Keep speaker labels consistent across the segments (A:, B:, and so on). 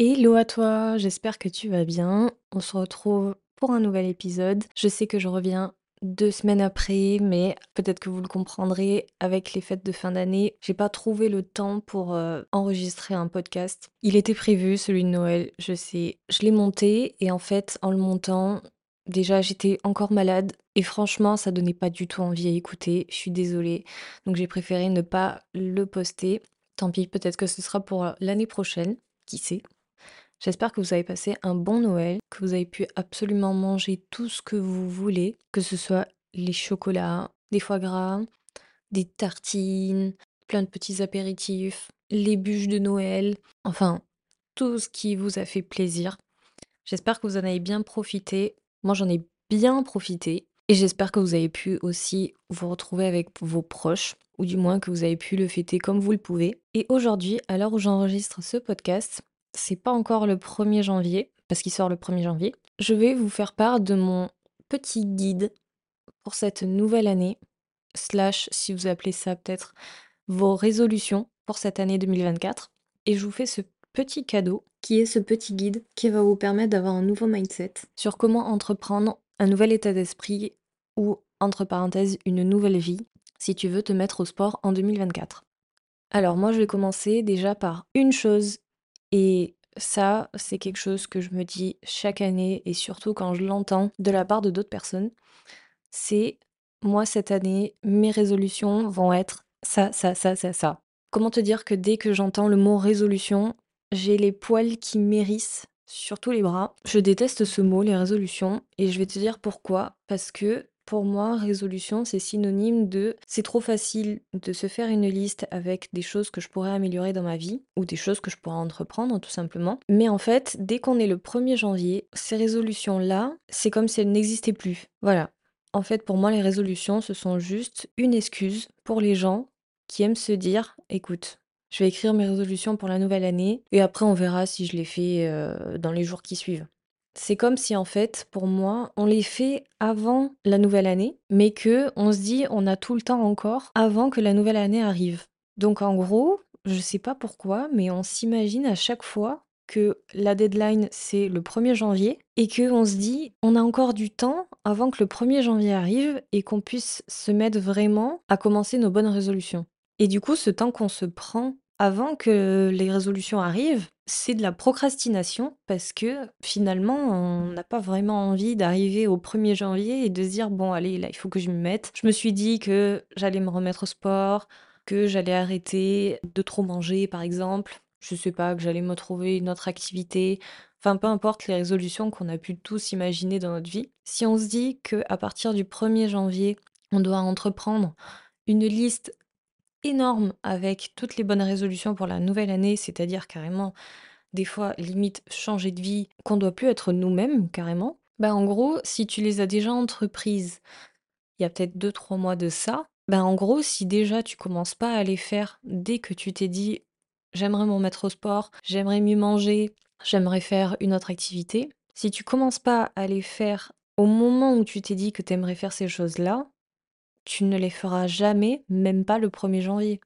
A: Hello à toi, j'espère que tu vas bien. On se retrouve pour un nouvel épisode. Je sais que je reviens deux semaines après, mais peut-être que vous le comprendrez, avec les fêtes de fin d'année, j'ai pas trouvé le temps pour euh, enregistrer un podcast. Il était prévu, celui de Noël, je sais. Je l'ai monté et en fait, en le montant, déjà j'étais encore malade et franchement, ça donnait pas du tout envie à écouter. Je suis désolée. Donc j'ai préféré ne pas le poster. Tant pis, peut-être que ce sera pour l'année prochaine, qui sait? J'espère que vous avez passé un bon Noël, que vous avez pu absolument manger tout ce que vous voulez, que ce soit les chocolats, des foie gras, des tartines, plein de petits apéritifs, les bûches de Noël, enfin, tout ce qui vous a fait plaisir. J'espère que vous en avez bien profité. Moi, j'en ai bien profité. Et j'espère que vous avez pu aussi vous retrouver avec vos proches, ou du moins que vous avez pu le fêter comme vous le pouvez. Et aujourd'hui, à l'heure où j'enregistre ce podcast, c'est pas encore le 1er janvier, parce qu'il sort le 1er janvier. Je vais vous faire part de mon petit guide pour cette nouvelle année, slash, si vous appelez ça peut-être, vos résolutions pour cette année 2024. Et je vous fais ce petit cadeau, qui est ce petit guide qui va vous permettre d'avoir un nouveau mindset sur comment entreprendre un nouvel état d'esprit ou, entre parenthèses, une nouvelle vie, si tu veux te mettre au sport en 2024. Alors moi, je vais commencer déjà par une chose et ça, c'est quelque chose que je me dis chaque année et surtout quand je l'entends de la part de d'autres personnes. C'est moi cette année, mes résolutions vont être ça, ça, ça, ça, ça. Comment te dire que dès que j'entends le mot résolution, j'ai les poils qui mérissent sur tous les bras. Je déteste ce mot, les résolutions, et je vais te dire pourquoi. Parce que pour moi, résolution, c'est synonyme de c'est trop facile de se faire une liste avec des choses que je pourrais améliorer dans ma vie ou des choses que je pourrais entreprendre tout simplement. Mais en fait, dès qu'on est le 1er janvier, ces résolutions-là, c'est comme si elles n'existaient plus. Voilà. En fait, pour moi, les résolutions, ce sont juste une excuse pour les gens qui aiment se dire écoute, je vais écrire mes résolutions pour la nouvelle année et après on verra si je les fais euh, dans les jours qui suivent. C'est comme si en fait, pour moi, on les fait avant la nouvelle année, mais que on se dit on a tout le temps encore avant que la nouvelle année arrive. Donc en gros, je sais pas pourquoi, mais on s'imagine à chaque fois que la deadline c'est le 1er janvier et que on se dit on a encore du temps avant que le 1er janvier arrive et qu'on puisse se mettre vraiment à commencer nos bonnes résolutions. Et du coup, ce temps qu'on se prend avant que les résolutions arrivent, c'est de la procrastination parce que finalement, on n'a pas vraiment envie d'arriver au 1er janvier et de se dire bon, allez, là, il faut que je me mette. Je me suis dit que j'allais me remettre au sport, que j'allais arrêter de trop manger, par exemple. Je sais pas, que j'allais me trouver une autre activité. Enfin, peu importe les résolutions qu'on a pu tous imaginer dans notre vie. Si on se dit que à partir du 1er janvier, on doit entreprendre une liste énorme avec toutes les bonnes résolutions pour la nouvelle année, c'est-à-dire carrément des fois limite changer de vie, qu'on doit plus être nous-mêmes carrément. Bah en gros, si tu les as déjà entreprises il y a peut-être 2-3 mois de ça, bah en gros, si déjà tu commences pas à les faire dès que tu t'es dit j'aimerais me remettre au sport, j'aimerais mieux manger, j'aimerais faire une autre activité, si tu commences pas à les faire au moment où tu t'es dit que tu aimerais faire ces choses-là, tu ne les feras jamais, même pas le 1er janvier.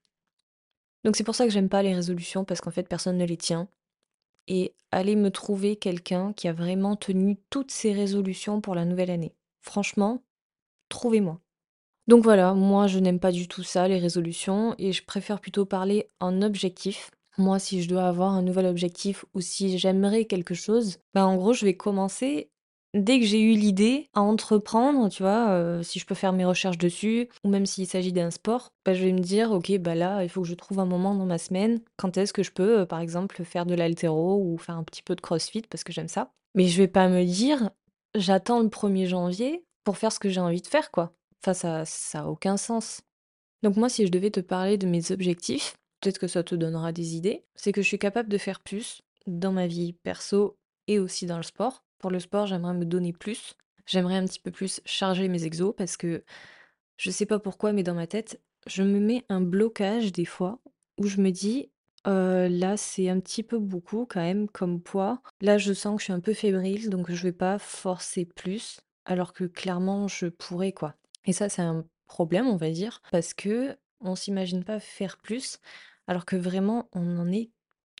A: Donc c'est pour ça que j'aime pas les résolutions, parce qu'en fait personne ne les tient. Et allez me trouver quelqu'un qui a vraiment tenu toutes ses résolutions pour la nouvelle année. Franchement, trouvez-moi. Donc voilà, moi je n'aime pas du tout ça, les résolutions, et je préfère plutôt parler en objectif. Moi, si je dois avoir un nouvel objectif ou si j'aimerais quelque chose, bah en gros, je vais commencer dès que j'ai eu l'idée à entreprendre, tu vois, euh, si je peux faire mes recherches dessus, ou même s'il s'agit d'un sport, bah, je vais me dire, ok, bah là, il faut que je trouve un moment dans ma semaine, quand est-ce que je peux, euh, par exemple, faire de l'altéro ou faire un petit peu de crossfit parce que j'aime ça. Mais je vais pas me dire, j'attends le 1er janvier pour faire ce que j'ai envie de faire, quoi. Enfin, ça, ça a aucun sens. Donc moi, si je devais te parler de mes objectifs, peut-être que ça te donnera des idées, c'est que je suis capable de faire plus dans ma vie perso et aussi dans le sport. Pour le sport, j'aimerais me donner plus. J'aimerais un petit peu plus charger mes exos parce que je sais pas pourquoi, mais dans ma tête, je me mets un blocage des fois où je me dis là, c'est un petit peu beaucoup quand même comme poids. Là, je sens que je suis un peu fébrile, donc je vais pas forcer plus, alors que clairement, je pourrais quoi. Et ça, c'est un problème, on va dire, parce que on s'imagine pas faire plus, alors que vraiment, on en est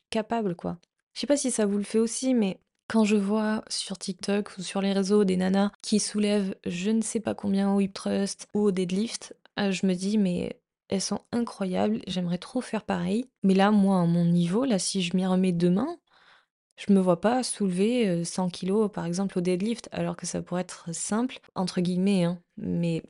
A: capable quoi. Je sais pas si ça vous le fait aussi, mais quand je vois sur TikTok ou sur les réseaux des nanas qui soulèvent je ne sais pas combien au hip thrust ou au deadlift, heu, je me dis: «Mais elles sont incroyables, j'aimerais trop faire pareil». Mais là, moi, à mon niveau, là, si je m'y remets demain, je me vois pas soulever, heu, 100 kilogrammes, par exemple, au deadlift, alors que ça pourrait être «simple» entre guillemets, hein. Mais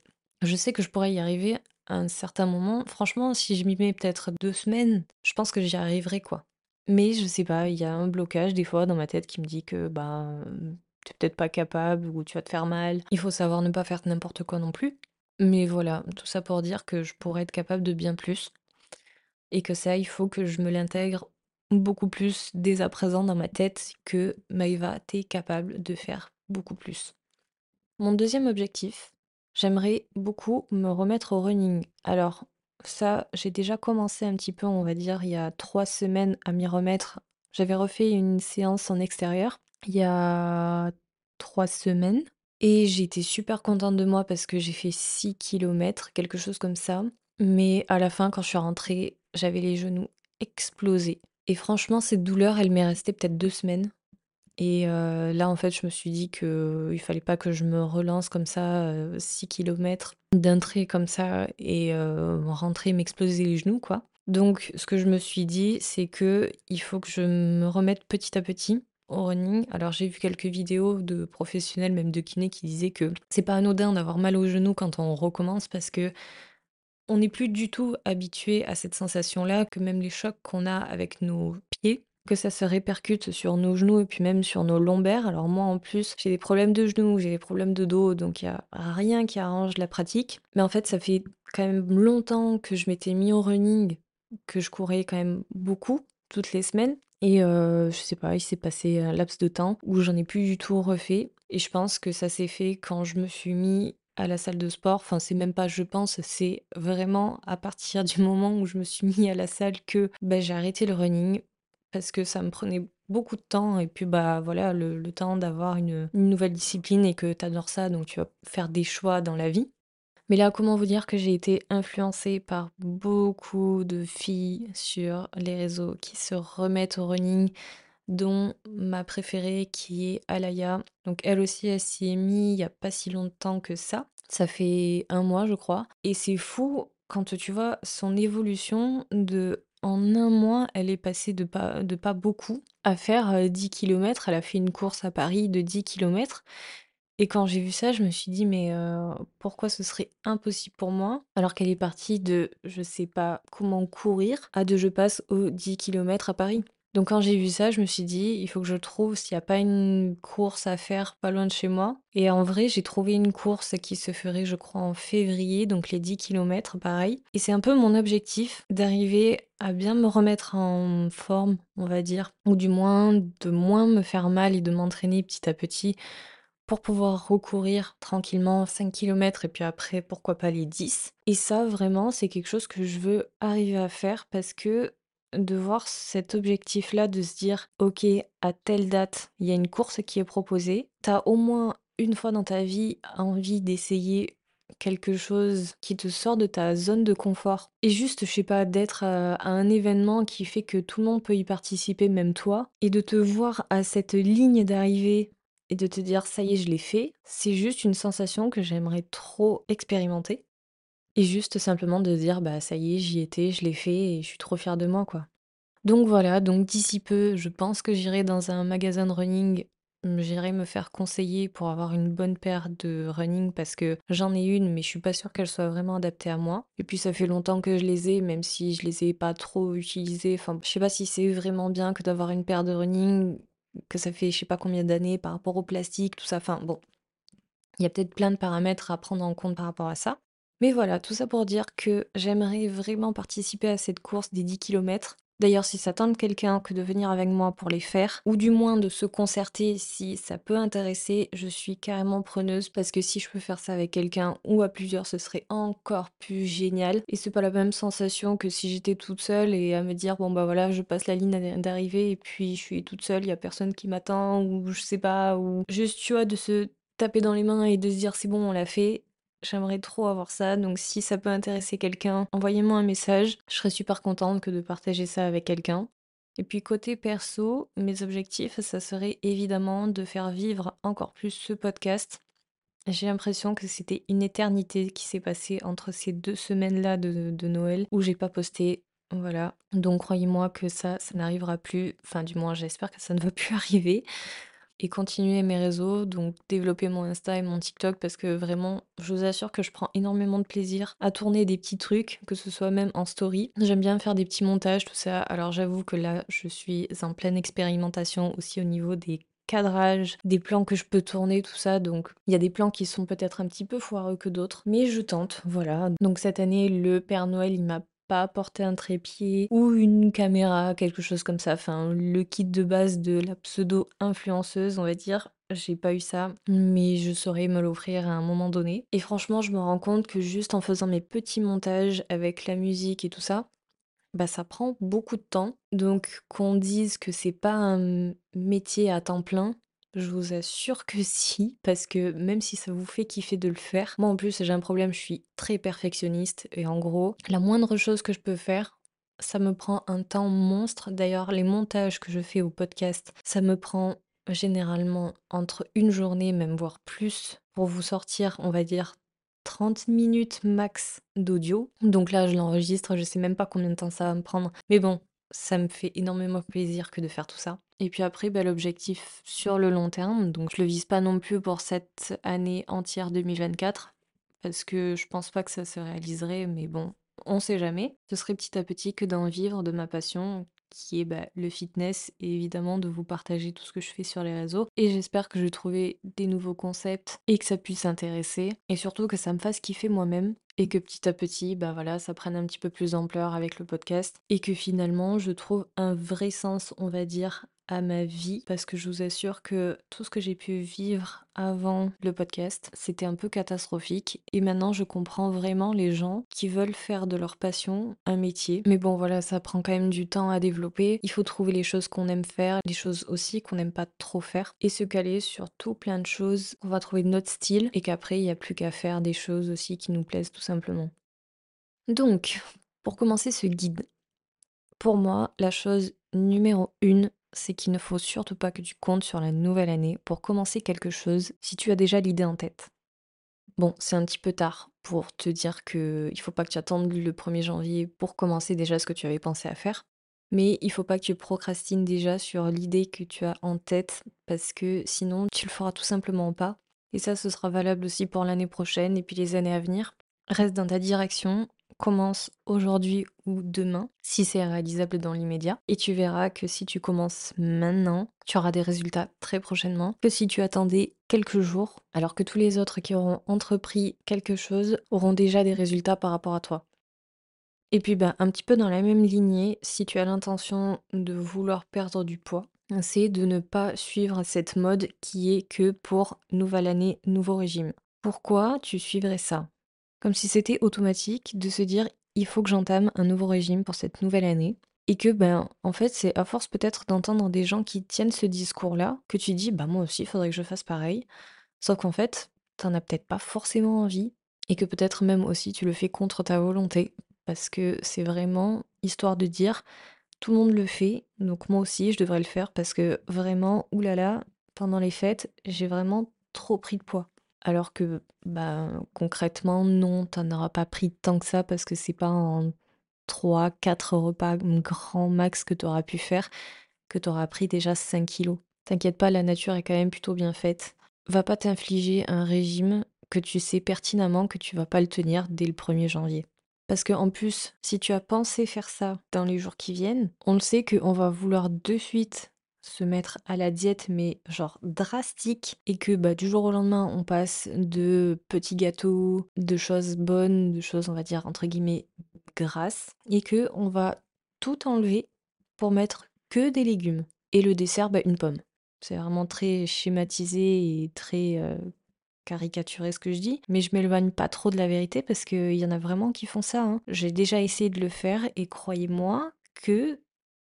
A: je sais que je pourrais y arriver à un certain moment. Franchement, si je m'y mets peut-être 2 semaines, je pense que j'y arriverai, quoi. Mais je sais pas, il y a un blocage des fois dans ma tête qui me dit que, bah, hem, tu peut-être pas capable ou tu vas te faire mal. Il faut savoir ne pas faire n'importe quoi non plus. Mais voilà, tout ça pour dire que je pourrais être capable de bien plus et que ça, il faut que je me l'intègre beaucoup plus dès à présent dans ma tête que Maëva, tu es capable de faire beaucoup plus. Mon deuxième objectif, j'aimerais beaucoup me remettre au running. Alors ça, j'ai déjà commencé un petit peu, on va dire, il y a 3 semaines à m'y remettre. J'avais refait une séance en extérieur il y a 3 semaines et été super contente de moi parce que j'ai fait 6 kilomètres, quelque chose comme ça. Mais à la fin, quand je suis rentrée, j'avais les genoux explosés et franchement, cette douleur, elle m'est restée peut-être 2 semaines et heu, là, en fait, je me suis dit qu'il fallait pas que je me relance comme ça, heu, 6 kilomètres d'un trait comme ça et heu, rentrer m'exploser les genoux, quoi. Donc ce que je me suis dit, c'est qu'il faut que je me remette petit à petit au running. Alors j'ai vu quelques vidéos de professionnels, même de kinés, qui disaient que c'est pas anodin d'avoir mal aux genoux quand on recommence parce qu'on n'est plus du tout habitué à cette sensation-là, que même les chocs qu'on a avec nos pieds, que ça se répercute sur nos genoux et puis même sur nos lombaires. Alors moi, en plus, j'ai des problèmes de genoux, j'ai des problèmes de dos, donc il y a rien qui arrange la pratique. Mais en fait, ça fait quand même longtemps que je m'étais mis au running, que je courais quand même beaucoup, toutes les semaines et heu, je sais pas, il s'est passé un laps de temps où j'en ai plus du tout refait et je pense que ça s'est fait quand je me suis mis à la salle de sport. Enfin, c'est même pas je pense, c'est vraiment à partir du moment où je me suis mis à la salle que, bah, j'ai arrêté le running parce que ça me prenait beaucoup de temps et puis, bah, voilà, le temps d'avoir une, nouvelle discipline et que tu adores ça, donc tu vas faire des choix dans la vie. Mais là, comment vous dire que j'ai été influencée par beaucoup de filles sur les réseaux qui se remettent au running, dont ma préférée qui est Alaya. Donc elle aussi, elle s'y est mis il y a pas si longtemps que ça. Ça fait un mois, je crois. Et c'est fou quand tu vois son évolution de en un mois, elle est passée de pas, de pas beaucoup à faire euh, 10 kilomètres. Elle a fait une course à Paris de 10 kilomètres. Et quand j'ai vu ça, je me suis dit: «Mais, heu, pourquoi ce serait impossible pour moi?» alors qu'elle est partie de je sais pas comment courir à de je passe aux 10 kilomètres à Paris. Donc quand j'ai vu ça, je me suis dit: «Il faut que je trouve s'il y a pas une course à faire pas loin de chez moi» et en vrai, j'ai trouvé une course qui se ferait, je crois, en février, donc les 10 kilomètres, pareil. Et c'est un peu mon objectif d'arriver à bien me remettre en forme, on va dire, ou du moins de moins me faire mal et de m'entraîner petit à petit pour pouvoir recourir tranquillement 5 kilomètres et puis après, pourquoi pas les 10. Et ça, vraiment, c'est quelque chose que je veux arriver à faire parce que de voir cet objectif-là, de se dire, OK, à telle date, il y a une course qui est proposée, tu as au moins une fois dans ta vie envie d'essayer quelque chose qui te sort de ta zone de confort. Et juste, je sais pas, d'être à, à un événement qui fait que tout le monde peut y participer, même toi, et de te voir à cette ligne d'arrivée et de te dire: «Ça y est, je l'ai fait», c'est juste une sensation que j'aimerais trop expérimenter et juste simplement de dire: «Bah, ça y est, j'y étais, je l'ai fait et je suis trop fière de moi, quoi». Donc voilà, donc d'ici peu, je pense que j'irai dans un magasin de running, mmh, j'irai me faire conseiller pour avoir une bonne paire de running parce que j'en ai une, mais je suis pas sûre qu'elle soit vraiment adaptée à moi et puis ça fait longtemps que je les ai, même si je les ai pas trop utilisées, enfin, je sais pas si c'est vraiment bien que d'avoir une paire de running que ça fait je sais pas combien d'années par rapport au plastique, tout ça. Enfin bon, il y a peut-être plein de paramètres à prendre en compte par rapport à ça. Mais voilà, tout ça pour dire que j'aimerais vraiment participer à cette course des 10 kilomètres. D'ailleurs, si ça tente quelqu'un que de venir avec moi pour les faire, ou du moins de se concerter si ça peut intéresser, je suis carrément preneuse parce que si je peux faire ça avec quelqu'un ou à plusieurs, ce serait encore plus génial. Et c'est pas la même sensation que si j'étais toute seule et à me dire bon bah voilà, je passe la ligne d'arrivée et puis je suis toute seule, il y a personne qui m'attend ou je sais pas, ou juste tu vois de se taper dans les mains et de se dire c'est bon, on l'a fait. J'aimerais trop avoir ça, donc si ça peut intéresser quelqu'un, envoyez-moi un message. Je serais super contente que de partager ça avec quelqu'un. Et puis côté perso, mes objectifs, ça serait évidemment de faire vivre encore plus ce podcast. J'ai l'impression que c'était une éternité qui s'est passée entre ces deux semaines-là de, de Noël où j'ai pas posté. Voilà. Donc croyez-moi que ça, ça n'arrivera plus. Enfin, du moins, j'espère que ça ne va plus arriver et continuer mes réseaux, donc développer mon Insta et mon TikTok parce que vraiment, je vous assure que je prends énormément de plaisir à tourner des petits trucs, que ce soit même en story. J'aime bien faire des petits montages, tout ça. Alors j'avoue que là, je suis en pleine expérimentation aussi au niveau des cadrages, des plans que je peux tourner, tout ça. Donc il y a des plans qui sont peut-être un petit peu foireux que d'autres, mais je tente, voilà. Donc cette année, le Père Noël, il m'a pas apporter un trépied ou une caméra, quelque chose comme ça. Enfin, le kit de base de la pseudo-influenceuse, on va dire. J'ai pas eu ça, mais je saurais me l'offrir à un moment donné. Et franchement, je me rends compte que juste en faisant mes petits montages avec la musique et tout ça, bah ça prend beaucoup de temps. Donc qu'on dise que c'est pas un métier à temps plein, je vous assure que si, parce que même si ça vous fait kiffer de le faire, moi en plus j'ai un problème, je suis très perfectionniste et en gros, la moindre chose que je peux faire, ça me prend un temps monstre. D'ailleurs, les montages que je fais au podcast, ça me prend généralement entre une journée, même voire plus, pour vous sortir, on va dire, 30 minutes max d'audio. Donc là, je l'enregistre, je sais même pas combien de temps ça va me prendre. Mais bon, ça me fait énormément plaisir que de faire tout ça. Et puis après, bah, l'objectif sur le long terme, donc je le vise pas non plus pour cette année entière 2024, parce que je pense pas que ça se réaliserait, mais bon, on sait jamais. Ce serait petit à petit que d'en vivre de ma passion, qui est bah, le fitness et évidemment de vous partager tout ce que je fais sur les réseaux. Et j'espère que je vais trouver des nouveaux concepts et que ça puisse intéresser et surtout que ça me fasse kiffer moi-même et que petit à petit, bah voilà, ça prenne un petit peu plus d'ampleur avec le podcast et que finalement je trouve un vrai sens, on va dire, à ma vie parce que je vous assure que tout ce que j'ai pu vivre avant le podcast, c'était un peu catastrophique et maintenant je comprends vraiment les gens qui veulent faire de leur passion un métier. Mais bon voilà, ça prend quand même du temps à développer. Il faut trouver les choses qu'on aime faire, les choses aussi qu'on n'aime pas trop faire et se caler sur tout plein de choses qu'on va trouver notre style et qu'après il n'y a plus qu'à faire des choses aussi qui nous plaisent tout simplement. Donc, pour commencer ce guide, pour moi, la chose numéro une, c'est qu'il ne faut surtout pas que tu comptes sur la nouvelle année pour commencer quelque chose si tu as déjà l'idée en tête. Bon, c'est un petit peu tard pour te dire que il faut pas que tu attendes le 1er janvier pour commencer déjà ce que tu avais pensé à faire. Mais il faut pas que tu procrastines déjà sur l'idée que tu as en tête parce que sinon tu le feras tout simplement pas. Et ça, ce sera valable aussi pour l'année prochaine et puis les années à venir. Reste dans ta direction commence aujourd'hui ou demain, si c'est réalisable dans l'immédiat. Et tu verras que si tu commences maintenant, tu auras des résultats très prochainement que si tu attendais quelques jours, alors que tous les autres qui auront entrepris quelque chose auront déjà des résultats par rapport à toi. Et puis bah, un petit peu dans la même lignée, si tu as l'intention de vouloir perdre du poids, c'est de ne pas suivre cette mode qui est que pour nouvelle année, nouveau régime. Pourquoi tu suivrais ça? Comme si c'était automatique de se dire il faut que j'entame un nouveau régime pour cette nouvelle année. Et que, ben, en fait, c'est à force peut-être d'entendre des gens qui tiennent ce discours-là que tu dis, bah, moi aussi, il faudrait que je fasse pareil. Sauf qu'en fait, t'en as peut-être pas forcément envie. Et que peut-être même aussi tu le fais contre ta volonté. Parce que c'est vraiment histoire de dire, tout le monde le fait, donc moi aussi, je devrais le faire. Parce que vraiment, oulala, pendant les fêtes, j'ai vraiment trop pris de poids. Alors que, bah, concrètement, non, t'en auras pas pris tant que ça parce que c'est pas en 3-4 repas grand max que tu auras pu faire que tu auras pris déjà 5 kilos. T'inquiète pas, la nature est quand même plutôt bien faite. Va pas t'infliger un régime que tu sais pertinemment que tu vas pas le tenir dès le 1er janvier. Parce que en plus, si tu as pensé faire ça dans les jours qui viennent, on le sait qu'on va vouloir de suite se mettre à la diète, mais genre drastique, et que bah, du jour au lendemain, on passe de petits gâteaux, de choses bonnes, de choses, on va dire, entre guillemets, grasses, et que on va tout enlever pour mettre que des légumes. Et le dessert, bah, une pomme. C'est vraiment très schématisé et très euh, caricaturé ce que je dis, mais je m'éloigne pas trop de la vérité parce qu'il y en a vraiment qui font ça. Hein. J'ai déjà essayé de le faire et croyez-moi que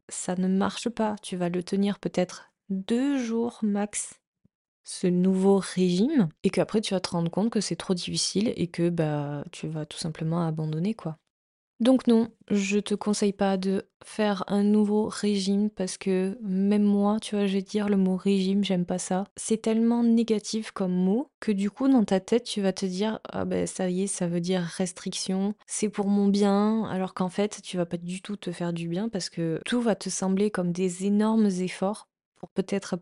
A: ça ne marche pas. Tu vas le tenir peut-être deux jours max, ce nouveau régime, et qu'après tu vas te rendre compte que c'est trop difficile et que bah tu vas tout simplement abandonner quoi. Donc non, je te conseille pas de faire un nouveau régime parce que même moi, tu vois, je vais dire le mot régime, j'aime pas ça. C'est tellement négatif comme mot que du coup, dans ta tête, tu vas te dire ah ben ça y est, ça veut dire restriction, c'est pour mon bien, alors qu'en fait, tu vas pas du tout te faire du bien parce que tout va te sembler comme des énormes efforts pour peut-être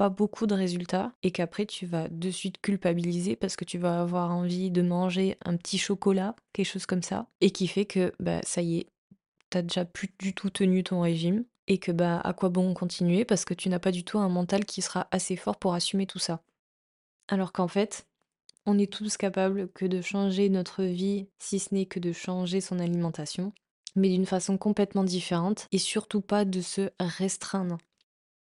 A: pas beaucoup de résultats et qu'après tu vas de suite culpabiliser parce que tu vas avoir envie de manger un petit chocolat, quelque chose comme ça, et qui fait que bah ça y est, t'as déjà plus du tout tenu ton régime et que bah à quoi bon continuer parce que tu n'as pas du tout un mental qui sera assez fort pour assumer tout ça. Alors qu'en fait, on est tous capables que de changer notre vie, si ce n'est que de changer son alimentation, mais d'une façon complètement différente et surtout pas de se restreindre.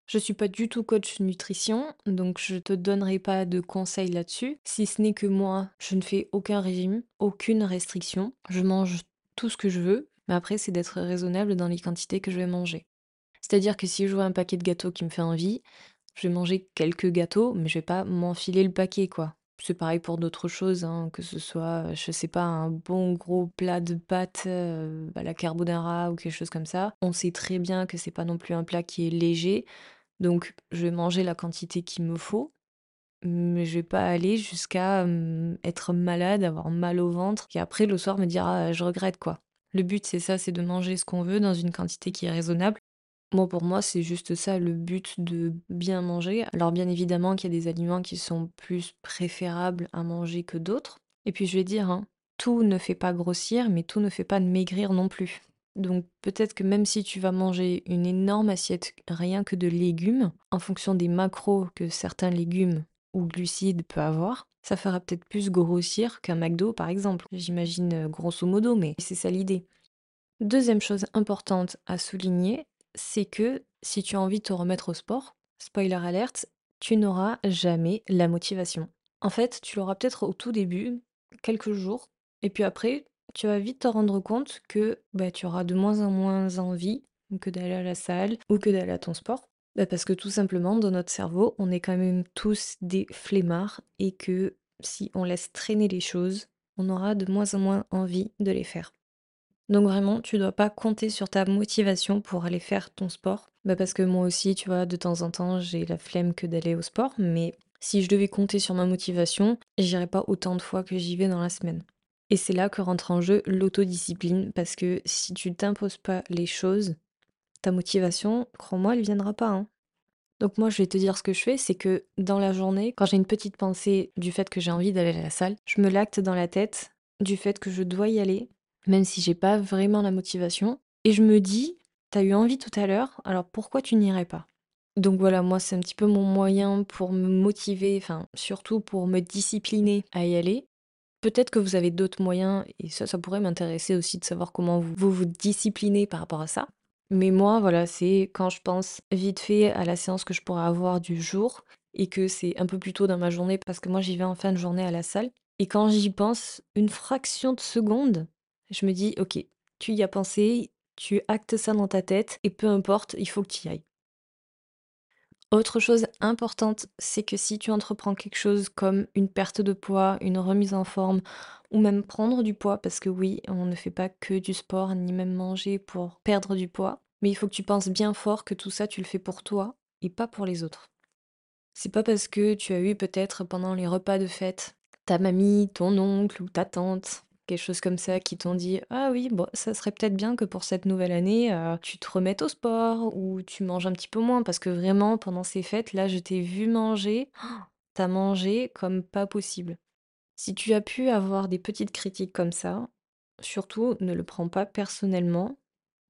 A: Je suis pas du tout coach nutrition, donc je te donnerai pas de conseils là-dessus, si ce n'est que moi, je ne fais aucun régime, aucune restriction. Je mange tout ce que je veux, mais après, c'est d'être raisonnable dans les quantités que je vais manger. C'est-à-dire que si je vois un paquet de gâteaux qui me fait envie, je vais manger quelques gâteaux, mais je vais pas m'enfiler le paquet, quoi. C'est pareil pour d'autres choses, hein, que ce soit, je sais pas, un bon gros plat de pâtes euh, à la carbonara ou quelque chose comme ça. On sait très bien que c'est pas non plus un plat qui est léger, donc je vais manger la quantité qu'il me faut, mais je vais pas aller jusqu'à, être malade, avoir mal au ventre et après le soir me dire: «Ah, je regrette», quoi. Le but, c'est ça, c'est de manger ce qu'on veut dans une quantité qui est raisonnable. Moi, pour moi, c'est juste ça le but de bien manger. Alors bien évidemment qu'il y a des aliments qui sont plus préférables à manger que d'autres et puis je vais dire, hein, tout ne fait pas grossir, mais tout ne fait pas maigrir non plus. Donc peut-être que même si tu vas manger une énorme assiette rien que de légumes, en fonction des macros que certains légumes ou glucides peuvent avoir, ça fera peut-être plus grossir qu'un McDo par exemple. J'imagine euh, grosso modo, mais c'est ça l'idée. Deuxième chose importante à souligner, c'est que si tu as envie de te remettre au sport, spoiler alerte, tu n'auras jamais la motivation. En fait, tu l'auras peut-être au tout début, quelques jours, et puis après, tu vas vite te rendre compte que bah, tu auras de moins en moins envie que d'aller à la salle ou que d'aller à ton sport. Bah, parce que tout simplement, dans notre cerveau, on est quand même tous des flemmards et que si on laisse traîner les choses, on aura de moins en moins envie de les faire. Donc vraiment, tu dois pas compter sur ta motivation pour aller faire ton sport. Bah parce que moi aussi, tu vois, de temps en temps, j'ai la flemme que d'aller au sport, mais si je devais compter sur ma motivation, j'irais pas autant de fois que j'y vais dans la semaine. Et c'est là que rentre en jeu l'autodiscipline, parce que si tu t'imposes pas les choses, ta motivation, crois-moi, elle viendra pas. hein. Donc moi, je vais te dire ce que je fais, c'est que dans la journée, quand j'ai une petite pensée du fait que j'ai envie d'aller à la salle, je me lacte dans la tête du fait que je dois y aller, même si j'ai pas vraiment la motivation, et je me dis, t'as eu envie tout à l'heure, alors pourquoi tu n'irais pas? Donc voilà, moi c'est un petit peu mon moyen pour me motiver, enfin surtout pour me discipliner à y aller. Peut-être que vous avez d'autres moyens et ça, ça pourrait m'intéresser aussi de savoir comment vous vous, disciplinez par rapport à ça. Mais moi, voilà, c'est quand je pense vite fait à la séance que je pourrais avoir du jour et que c'est un peu plus tôt dans ma journée parce que moi j'y vais en fin de journée à la salle. Et quand j'y pense une fraction de seconde, je me dis, ok, tu y as pensé, tu actes ça dans ta tête et peu importe, il faut que tu y ailles. Autre chose importante, c'est que si tu entreprends quelque chose comme une perte de poids, une remise en forme, ou même prendre du poids, parce que oui, on ne fait pas que du sport, ni même manger pour perdre du poids, mais il faut que tu penses bien fort que tout ça, tu le fais pour toi et pas pour les autres. C'est pas parce que tu as eu peut-être pendant les repas de fête ta mamie, ton oncle ou ta tante quelque chose comme ça, qui t'ont dit ah oui, bon, ça serait peut-être bien que pour cette nouvelle année, euh, tu te remettes au sport ou tu manges un petit peu moins parce que vraiment pendant ces fêtes, là, je t'ai vu manger, t'as mangé comme pas possible. Si tu as pu avoir des petites critiques comme ça, surtout ne le prends pas personnellement.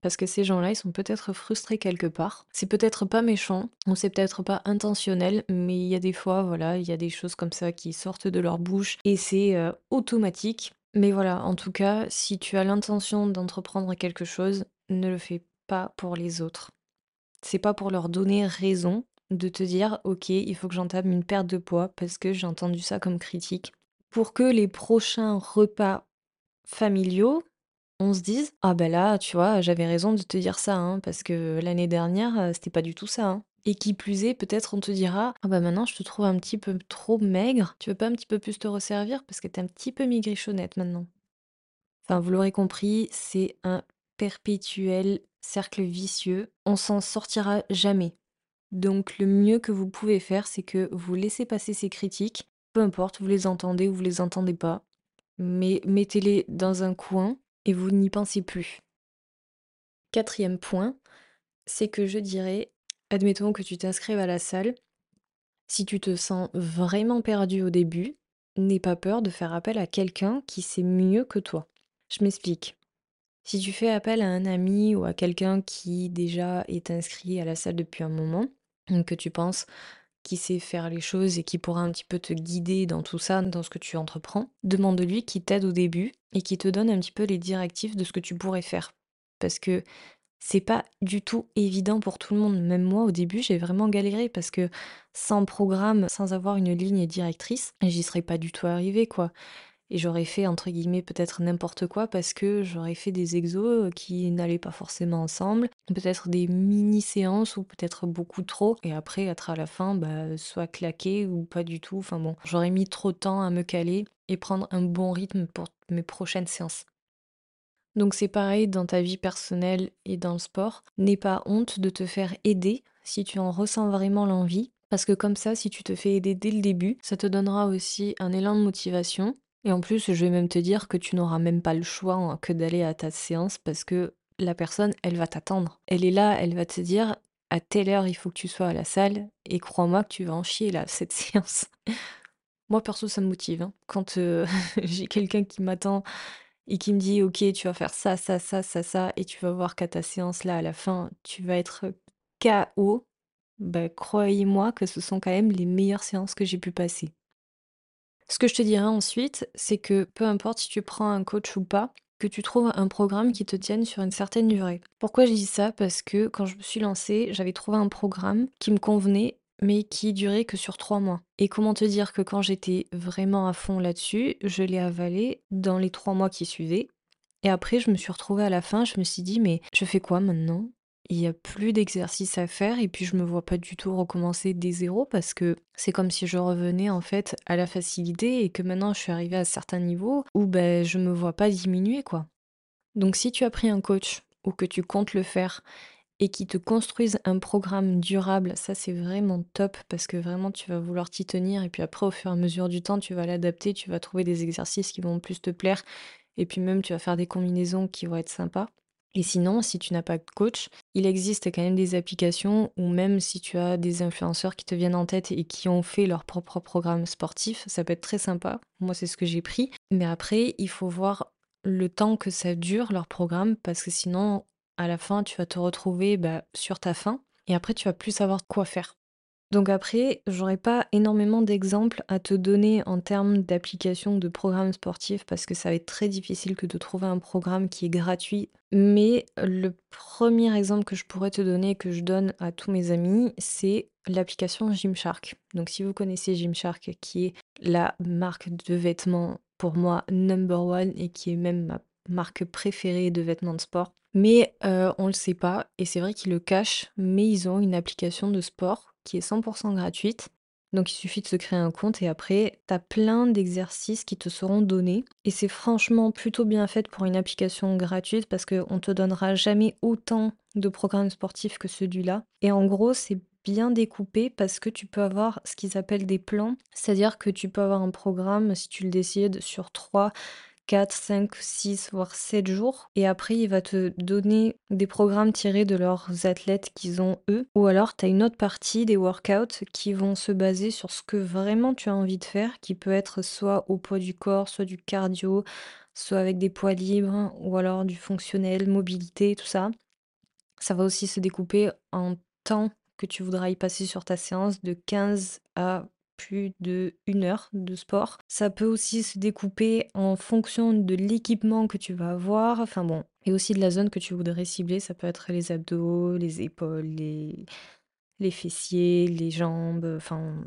A: Parce que ces gens-là, ils sont peut-être frustrés quelque part. C'est peut-être pas méchant, ou c'est peut-être pas intentionnel, mais il y a des fois, voilà, il y a des choses comme ça qui sortent de leur bouche et c'est euh, automatique. Mais voilà, en tout cas, si tu as l'intention d'entreprendre quelque chose, ne le fais pas pour les autres. C'est pas pour leur donner raison de te dire OK, il faut que j'entame une perte de poids parce que j'ai entendu ça comme critique. Pour que les prochains repas familiaux, on se dise ah ben là, tu vois, j'avais raison de te dire ça, hein, parce que l'année dernière, c'était pas du tout ça. hein. Et qui plus est, peut-être on te dira ah bah maintenant je te trouve un petit peu trop maigre, tu veux pas un petit peu plus te resservir parce que t'es un petit peu maigrichonnette maintenant. Enfin, vous l'aurez compris, c'est un perpétuel cercle vicieux. On s'en sortira jamais. Donc le mieux que vous pouvez faire, c'est que vous laissez passer ces critiques, peu importe, vous les entendez ou vous les entendez pas, mais mettez-les dans un coin et vous n'y pensez plus. Quatrième point, c'est que je dirais, admettons que tu t'inscrives à la salle, si tu te sens vraiment perdu au début, n'aie pas peur de faire appel à quelqu'un qui sait mieux que toi. Je m'explique. Si tu fais appel à un ami ou à quelqu'un qui déjà est inscrit à la salle depuis un moment, que tu penses qui sait faire les choses et qui pourra un petit peu te guider dans tout ça, dans ce que tu entreprends, demande-lui qui t'aide au début et qui te donne un petit peu les directives de ce que tu pourrais faire. Parce que c'est pas du tout évident pour tout le monde. Même moi, au début, j'ai vraiment galéré parce que sans programme, sans avoir une ligne directrice, j'y serais pas du tout arrivé, quoi. Et j'aurais fait, entre guillemets, peut-être n'importe quoi parce que j'aurais fait des exos qui n'allaient pas forcément ensemble. Peut-être des mini-séances ou peut-être beaucoup trop. Et après, être à la fin, bah, soit claqué ou pas du tout. Enfin bon, j'aurais mis trop de temps à me caler et prendre un bon rythme pour mes prochaines séances. Donc c'est pareil dans ta vie personnelle et dans le sport. N'aie pas honte de te faire aider si tu en ressens vraiment l'envie. Parce que comme ça, si tu te fais aider dès le début, ça te donnera aussi un élan de motivation. Et en plus, je vais même te dire que tu n'auras même pas le choix que d'aller à ta séance parce que la personne, elle va t'attendre. Elle est là, elle va te dire à telle heure il faut que tu sois à la salle et crois-moi que tu vas en chier là, cette séance. Moi perso, ça me motive. Hein. Quand euh, j'ai quelqu'un qui m'attend et qui me dit ok tu vas faire ça, ça, ça, ça, ça, et tu vas voir qu'à ta séance là à la fin tu vas être KO, bah, croyez-moi que ce sont quand même les meilleures séances que j'ai pu passer. Ce que je te dirais ensuite, c'est que peu importe si tu prends un coach ou pas, que tu trouves un programme qui te tienne sur une certaine durée. Pourquoi je dis ça? Parce que quand je me suis lancée, j'avais trouvé un programme qui me convenait mais qui durait que sur trois mois. Et comment te dire que quand j'étais vraiment à fond là-dessus, je l'ai avalé dans les trois mois qui suivaient. Et après, je me suis retrouvée à la fin, je me suis dit, mais je fais quoi maintenant? Il n'y a plus d'exercice à faire et puis je me vois pas du tout recommencer des zéros parce que c'est comme si je revenais en fait à la facilité et que maintenant je suis arrivée à certains niveaux où ben je me vois pas diminuer quoi. Donc si tu as pris un coach ou que tu comptes le faire et qui te construisent un programme durable, ça c'est vraiment top parce que vraiment tu vas vouloir t'y tenir et puis après au fur et à mesure du temps tu vas l'adapter, tu vas trouver des exercices qui vont plus te plaire et puis même tu vas faire des combinaisons qui vont être sympas. Et sinon, si tu n'as pas de coach, il existe quand même des applications ou même si tu as des influenceurs qui te viennent en tête et qui ont fait leur propre programme sportif, ça peut être très sympa. Moi, c'est ce que j'ai pris. Mais après, il faut voir le temps que ça dure leur programme parce que sinon, à la fin, tu vas te retrouver bah, sur ta faim et après, tu vas plus savoir quoi faire. Donc après, j'aurais pas énormément d'exemples à te donner en termes d'application de programmes sportifs parce que ça va être très difficile que de trouver un programme qui est gratuit. Mais le premier exemple que je pourrais te donner, que je donne à tous mes amis, c'est l'application Gymshark. Donc si vous connaissez Gymshark, qui est la marque de vêtements pour moi number one et qui est même ma marque préférée de vêtements de sport, mais on on le sait pas et c'est vrai qu'ils le cachent, mais ils ont une application de sport qui est 100 gratuite. Donc il suffit de se créer un compte et après, tu as plein d'exercices qui te seront donnés. Et c'est franchement plutôt bien fait pour une application gratuite parce qu'on te donnera jamais autant de programmes sportifs que celui-là. Et en gros, c'est bien découpé parce que tu peux avoir ce qu'ils appellent des plans. C'est-à-dire que tu peux avoir un programme, si tu le décides, sur 3 4, 5, 6, voire 7 jours. Et après, il va te donner des programmes tirés de leurs athlètes qu'ils ont eux. Ou alors, tu as une autre partie des workouts qui vont se baser sur ce que vraiment tu as envie de faire, qui peut être soit au poids du corps, soit du cardio, soit avec des poids libres, ou alors du fonctionnel, mobilité, tout ça. Ça va aussi se découper en temps que tu voudras y passer sur ta séance de 15 à plus de une heure de sport. Ça peut aussi se découper en fonction de l'équipement que tu vas avoir, enfin bon, et aussi de la zone que tu voudrais cibler. Ça peut être les abdos, les épaules, les, les fessiers, les jambes, enfin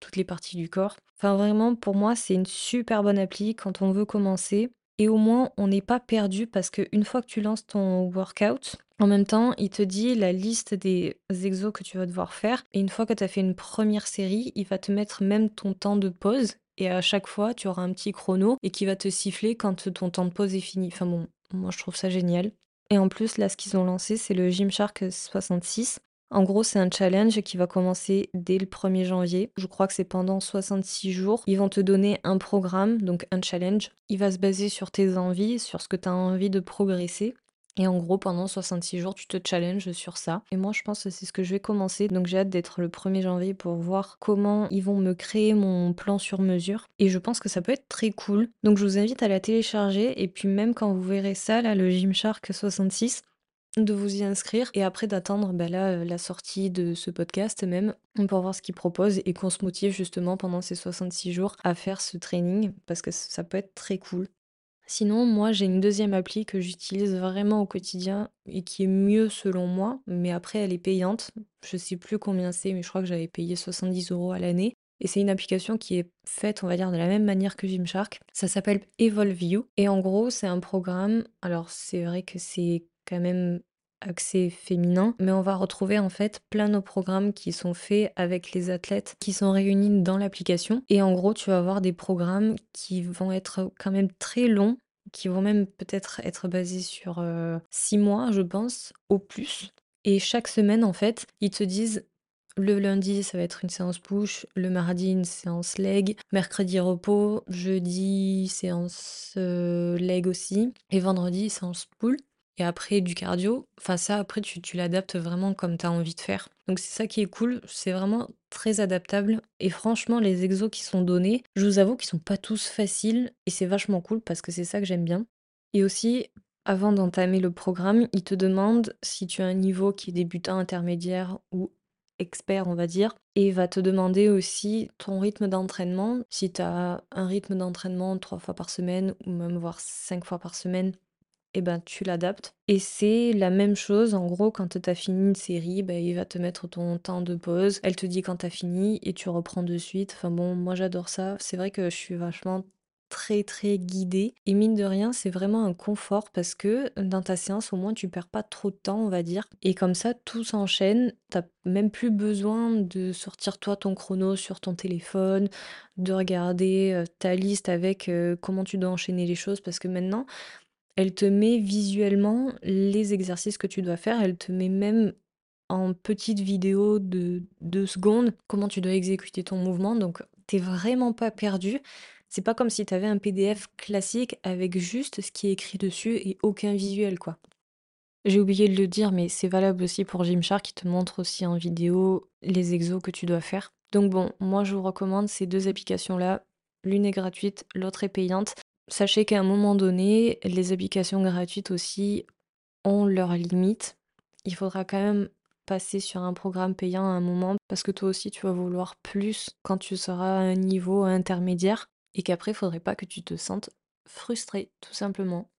A: toutes les parties du corps. Enfin vraiment, pour moi, c'est une super bonne appli quand on veut commencer. Et au moins, on n'est pas perdu parce qu'une fois que tu lances ton workout, en même temps, il te dit la liste des exos que tu vas devoir faire. Et une fois que tu as fait une première série, il va te mettre même ton temps de pause et à chaque fois, tu auras un petit chrono et qui va te siffler quand ton temps de pause est fini. Enfin bon, moi je trouve ça génial. Et en plus, là, ce qu'ils ont lancé, c'est le Gymshark 66. En gros, c'est un challenge qui va commencer dès le 1er janvier. Je crois que c'est pendant 66 jours. Ils vont te donner un programme, donc un challenge. Il va se baser sur tes envies, sur ce que tu as envie de progresser. Et en gros, pendant 66 jours, tu te challenges sur ça. Et moi, je pense que c'est ce que je vais commencer. Donc, j'ai hâte d'être le 1er janvier pour voir comment ils vont me créer mon plan sur mesure. Et je pense que ça peut être très cool. Donc, je vous invite à la télécharger. Et puis, même quand vous verrez ça, là, le Gymshark 66, de vous y inscrire et après d'attendre bah là, la sortie de ce podcast même pour voir ce qu'ils proposent et qu'on se motive justement pendant ces 66 jours à faire ce training parce que ça peut être très cool. Sinon, moi, j'ai une deuxième appli que j'utilise vraiment au quotidien et qui est mieux selon moi, mais après elle est payante. Je sais plus combien c'est, mais je crois que j'avais payé 70 euros à l'année. Et c'est une application qui est faite, on va dire, de la même manière que Gymshark. Ça s'appelle Evolve You. Et en gros, c'est un programme. Alors, c'est vrai que c'est quand même accès féminin, mais on va retrouver en fait plein de programmes qui sont faits avec les athlètes qui sont réunis dans l'application. Et en gros, tu vas avoir des programmes qui vont être quand même très longs, qui vont même peut-être être basés sur euh, six mois, je pense, au plus. Et chaque semaine, en fait, ils te disent le lundi, ça va être une séance push, le mardi, une séance leg, mercredi repos, jeudi, séance euh, leg aussi, et vendredi, séance pull. Et après, du cardio, enfin ça, après, tu, l'adaptes vraiment comme tu as envie de faire. Donc c'est ça qui est cool, c'est vraiment très adaptable. Et franchement, les exos qui sont donnés, je vous avoue qu'ils sont pas tous faciles. Et c'est vachement cool parce que c'est ça que j'aime bien. Et aussi, avant d'entamer le programme, il te demande si tu as un niveau qui est débutant, intermédiaire ou expert, on va dire, et va te demander aussi ton rythme d'entraînement. Si tu as un rythme d'entraînement trois fois par semaine ou même voire cinq fois par semaine, et ben, tu l'adaptes. Et c'est la même chose, en gros, quand tu as fini une série, ben, il va te mettre ton temps de pause. Elle te dit quand tu as fini et tu reprends de suite. Enfin bon, moi j'adore ça. C'est vrai que je suis vachement très très guidée. Et mine de rien, c'est vraiment un confort parce que dans ta séance, au moins, tu perds pas trop de temps, on va dire. Et comme ça, tout s'enchaîne. T'as même plus besoin de sortir toi ton chrono sur ton téléphone, de regarder euh, ta liste avec euh, comment tu dois enchaîner les choses parce que maintenant, elle te met visuellement les exercices que tu dois faire. Elle te met même en petite vidéo de deux secondes comment tu dois exécuter ton mouvement. Donc, t'es vraiment pas perdu. C'est pas comme si tu avais un PDF classique avec juste ce qui est écrit dessus et aucun visuel, quoi. J'ai oublié de le dire, mais c'est valable aussi pour Gymshark qui te montre aussi en vidéo les exos que tu dois faire. Donc bon, moi je vous recommande ces deux applications-là. L'une est gratuite, l'autre est payante. Sachez qu'à un moment donné, les applications gratuites aussi ont leurs limites. Il faudra quand même passer sur un programme payant à un moment parce que toi aussi tu vas vouloir plus quand tu seras à un niveau intermédiaire et qu'après il faudrait pas que tu te sentes frustré tout simplement.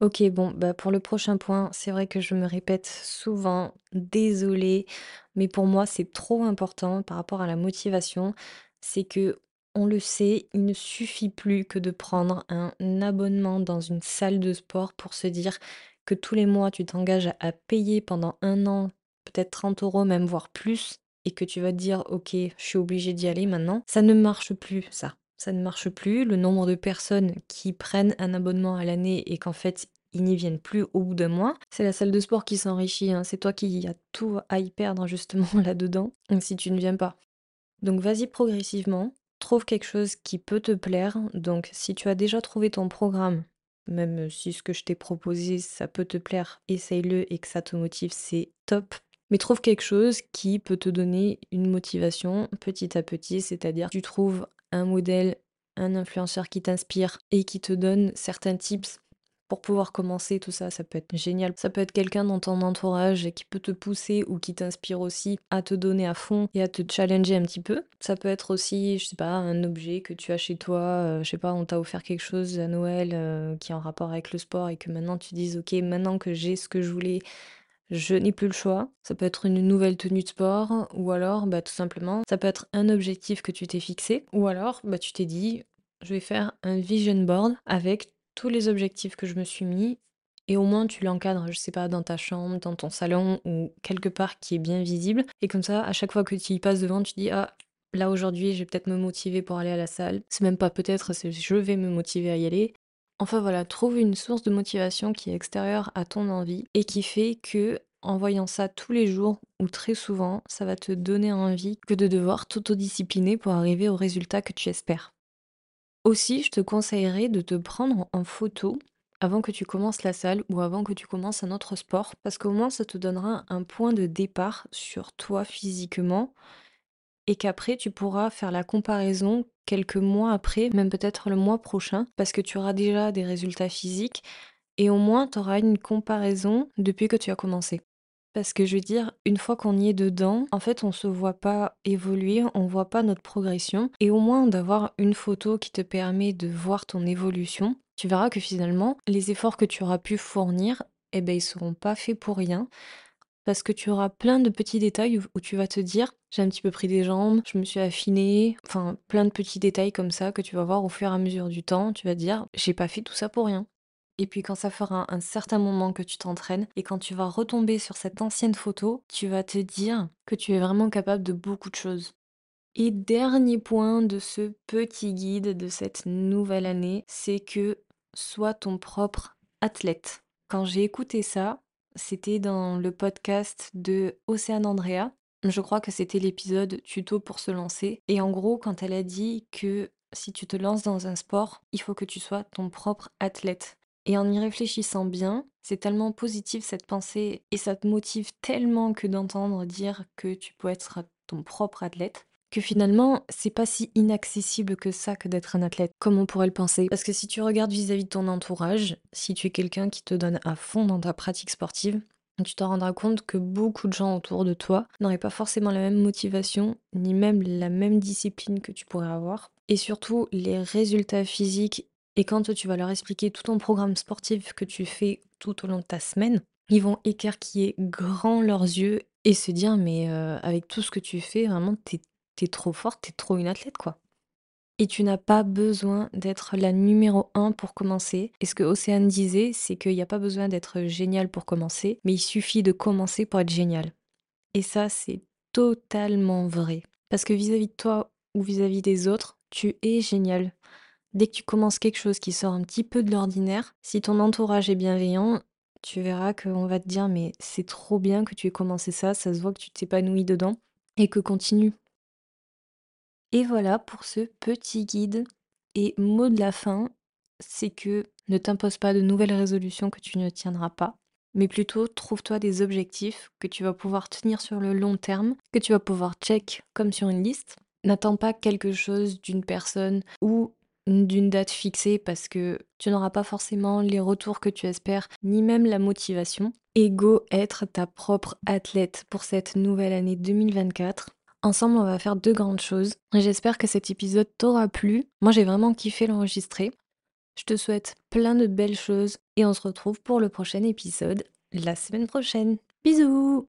A: Ok, bon, bah pour le prochain point, c'est vrai que je me répète souvent, désolée, mais pour moi c'est trop important par rapport à la motivation, c'est que on le sait, il ne suffit plus que de prendre un abonnement dans une salle de sport pour se dire que tous les mois tu t'engages à payer pendant un an, peut-être 30 euros, même voire plus, et que tu vas te dire ok, je suis obligé d'y aller maintenant. Ça ne marche plus, ça. Ça ne marche plus. Le nombre de personnes qui prennent un abonnement à l'année et qu'en fait ils n'y viennent plus au bout d'un mois. C'est la salle de sport qui s'enrichit, hein. c'est toi qui as tout à y perdre justement là-dedans, si tu ne viens pas. Donc vas-y progressivement, Trouve quelque chose qui peut te plaire. Donc, si tu as déjà trouvé ton programme, même si ce que je t'ai proposé, ça peut te plaire, essaye-le et que ça te motive, c'est top. Mais trouve quelque chose qui peut te donner une motivation petit à petit, c'est-à-dire tu trouves un modèle, un influenceur qui t'inspire et qui te donne certains tips pour pouvoir commencer tout ça, ça peut être génial. Ça peut être quelqu'un dans ton entourage qui peut te pousser ou qui t'inspire aussi à te donner à fond et à te challenger un petit peu. Ça peut être aussi, je sais pas, un objet que tu as chez toi, euh, je sais pas, on t'a offert quelque chose à Noël euh, qui est en rapport avec le sport et que maintenant tu dises OK, maintenant que j'ai ce que je voulais, je n'ai plus le choix. Ça peut être une nouvelle tenue de sport ou alors bah, tout simplement, ça peut être un objectif que tu t'es fixé ou alors bah, tu t'es dit je vais faire un vision board avec tous les objectifs que je me suis mis et au moins tu l'encadres, je sais pas, dans ta chambre, dans ton salon ou quelque part qui est bien visible. Et comme ça, à chaque fois que tu y passes devant, tu dis ah là aujourd'hui, je vais peut-être me motiver pour aller à la salle. C'est même pas peut-être, c'est je vais me motiver à y aller. Enfin voilà, trouve une source de motivation qui est extérieure à ton envie et qui fait que en voyant ça tous les jours ou très souvent, ça va te donner envie que de devoir t'autodiscipliner pour arriver au résultat que tu espères. Aussi, je te conseillerais de te prendre en photo avant que tu commences la salle ou avant que tu commences un autre sport, parce qu'au moins ça te donnera un point de départ sur toi physiquement et qu'après tu pourras faire la comparaison quelques mois après, même peut-être le mois prochain, parce que tu auras déjà des résultats physiques et au moins tu auras une comparaison depuis que tu as commencé. Parce que je veux dire, une fois qu'on y est dedans, en fait, on se voit pas évoluer, on voit pas notre progression. Et au moins d'avoir une photo qui te permet de voir ton évolution, tu verras que finalement, les efforts que tu auras pu fournir, eh ben, ils seront pas faits pour rien. Parce que tu auras plein de petits détails où, tu vas te dire, j'ai un petit peu pris des jambes, je me suis affinée, enfin plein de petits détails comme ça que tu vas voir au fur et à mesure du temps, tu vas dire, j'ai pas fait tout ça pour rien. Et puis quand ça fera un certain moment que tu t'entraînes et quand tu vas retomber sur cette ancienne photo, tu vas te dire que tu es vraiment capable de beaucoup de choses. Et dernier point de ce petit guide de cette nouvelle année, c'est que sois ton propre athlète. Quand j'ai écouté ça, c'était dans le podcast de Océane Andrea. Je crois que c'était l'épisode tuto pour se lancer. Et en gros, quand elle a dit que si tu te lances dans un sport, il faut que tu sois ton propre athlète. Et en y réfléchissant bien, c'est tellement positif cette pensée et ça te motive tellement que d'entendre dire que tu peux être ton propre athlète que finalement, c'est pas si inaccessible que ça que d'être un athlète, comme on pourrait le penser. Parce que si tu regardes vis-à-vis de ton entourage, si tu es quelqu'un qui te donne à fond dans ta pratique sportive, tu te rendras compte que beaucoup de gens autour de toi n'auraient pas forcément la même motivation, ni même la même discipline que tu pourrais avoir. Et surtout, les résultats physiques et quand tu vas leur expliquer tout ton programme sportif que tu fais tout au long de ta semaine, ils vont écarquiller grand leurs yeux et se dire mais euh, avec tout ce que tu fais, vraiment, t'es es trop forte, t'es trop une athlète quoi. Et tu n'as pas besoin d'être la numéro un pour commencer. Et ce que Océane disait, c'est qu'il n'y a pas besoin d'être génial pour commencer, mais il suffit de commencer pour être génial. Et ça, c'est totalement vrai. Parce que vis-à-vis -vis de toi ou vis-à-vis -vis des autres, tu es génial. Dès que tu commences quelque chose qui sort un petit peu de l'ordinaire, si ton entourage est bienveillant, tu verras qu'on va te dire mais c'est trop bien que tu aies commencé ça, ça se voit que tu t'épanouis dedans et que continue. Et voilà pour ce petit guide. Et mot de la fin, c'est que ne t'impose pas de nouvelles résolutions que tu ne tiendras pas, mais plutôt trouve-toi des objectifs que tu vas pouvoir tenir sur le long terme, que tu vas pouvoir check comme sur une liste. N'attends pas quelque chose d'une personne ou d'une date fixée parce que tu n'auras pas forcément les retours que tu espères, ni même la motivation. Et go être ta propre athlète pour cette nouvelle année 2024. Ensemble, on va faire deux grandes choses. J'espère que cet épisode t'aura plu. Moi, j'ai vraiment kiffé l'enregistrer. Je te souhaite plein de belles choses et on se retrouve pour le prochain épisode la semaine prochaine. Bisous